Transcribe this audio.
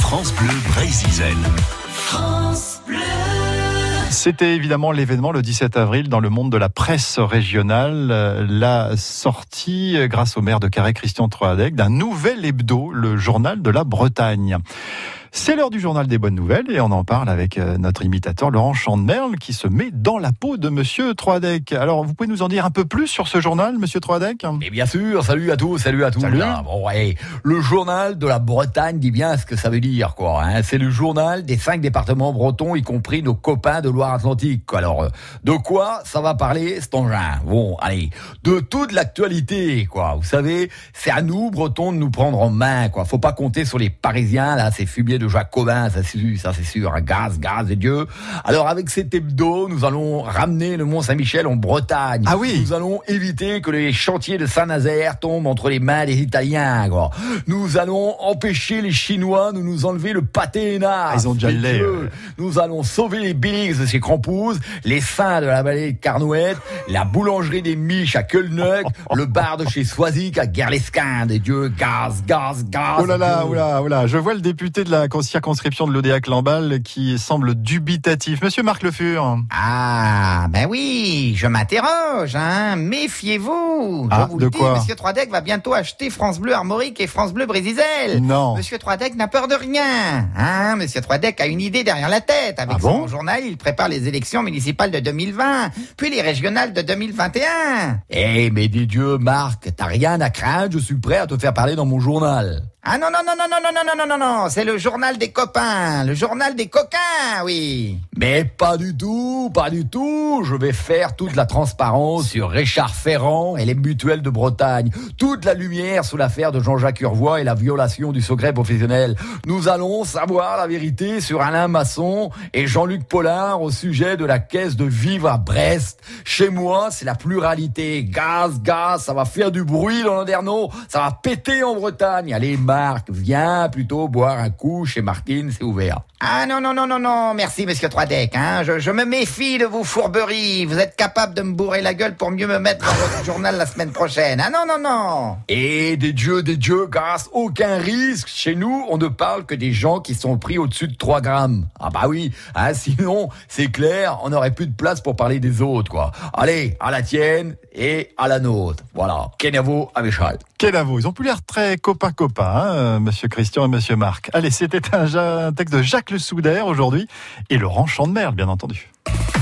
France Bleu Brésil. France Bleu. C'était évidemment l'événement le 17 avril dans le monde de la presse régionale, euh, la sortie, euh, grâce au maire de Carré, Christian Troadec, d'un nouvel hebdo, le journal de la Bretagne. C'est l'heure du journal des bonnes nouvelles et on en parle avec euh, notre imitateur Laurent Chandemerle qui se met dans la peau de Monsieur Troadec. Alors, vous pouvez nous en dire un peu plus sur ce journal, Monsieur Troadec Et bien sûr, salut à tous, salut à tous. Salut. Ah, bon, ouais, le journal de la Bretagne dit bien ce que ça veut dire, quoi. Hein. C'est le journal des cinq départements bretons, y compris nos copains de Loire-Atlantique. Alors, euh, de quoi ça va parler cet engin? Bon, allez, de toute l'actualité, quoi. Vous savez, c'est à nous, Bretons, de nous prendre en main, quoi. Faut pas compter sur les Parisiens, là, ces fumiers de Jacobin, ça c'est sûr, ça c'est sûr. hein. Gaz, gaz et Dieu. Alors, avec cet hebdo, nous allons ramener le Mont-Saint-Michel en Bretagne. Ah oui. Nous allons éviter que les chantiers de Saint-Nazaire tombent entre les mains des Italiens. quoi. Nous allons empêcher les Chinois de nous enlever le pâté. Ah, ils ont déjà lait, euh. Nous allons sauver les Billings de ces crampouzes, les seins de la vallée de Carnouette, la boulangerie des Miches à Kölnuck, le bar de chez Soisic à Gerlescinde. Et Dieu, gaz, gaz, gaz. Oh là là, oh là, oh là. Je vois le député de la circonscription de l'ODA Lamballe qui semble dubitatif. Monsieur Marc Le Fur. Ah, ben oui, je m'interroge, hein. Méfiez-vous. Ah, je vous de le dis, quoi Monsieur Troidec va bientôt acheter France Bleu Armorique et France Bleu Brésil. Non. Monsieur Troidec n'a peur de rien, hein. Monsieur Troidec a une idée derrière la tête. Avec Ah son bon journal, il prépare les élections municipales de 2020, puis les régionales de 2021. Eh, mais des dieux, Marc, t'as rien à craindre, je suis prêt à te faire parler dans mon journal. Ah non, non, non, non, non, non, non, non, non, non, non, c'est le journal des copains, le journal des coquins, oui. Mais pas du tout, pas du tout. Je vais faire toute la transparence sur Richard Ferrand et les mutuelles de Bretagne. Toute la lumière sur l'affaire de Jean-Jacques Urvois et la violation du secret professionnel. Nous allons savoir la vérité sur Alain Masson et Jean-Luc Pollard au sujet de la caisse de vivre à Brest. Chez moi, c'est la pluralité. Gaz, gaz, ça va faire du bruit dans l'Anderno. Ça va péter en Bretagne. Allez, Marc, viens plutôt boire un coup chez Martine, c'est ouvert. Ah non, non, non, non, non, merci Monsieur Troidec, hein. Je, je me méfie de vos fourberies. Vous êtes capable de me bourrer la gueule pour mieux me mettre dans votre journal la semaine prochaine. Ah non, non, non. Et des dieux, des dieux, grâce aucun risque. Chez nous, on ne parle que des gens qui sont pris au-dessus de 3 grammes. Ah bah oui, hein, sinon, c'est clair, on n'aurait plus de place pour parler des autres, quoi. Allez, à la tienne et à la nôtre. Voilà. Kenavo. Quel avoue Ils ont plus l'air très copains-copains, hein, euh, Monsieur Christian et Monsieur Marc. Allez, c'était un, texte de Jacques Le Soudaire aujourd'hui et Laurent Chandemerle, bien entendu.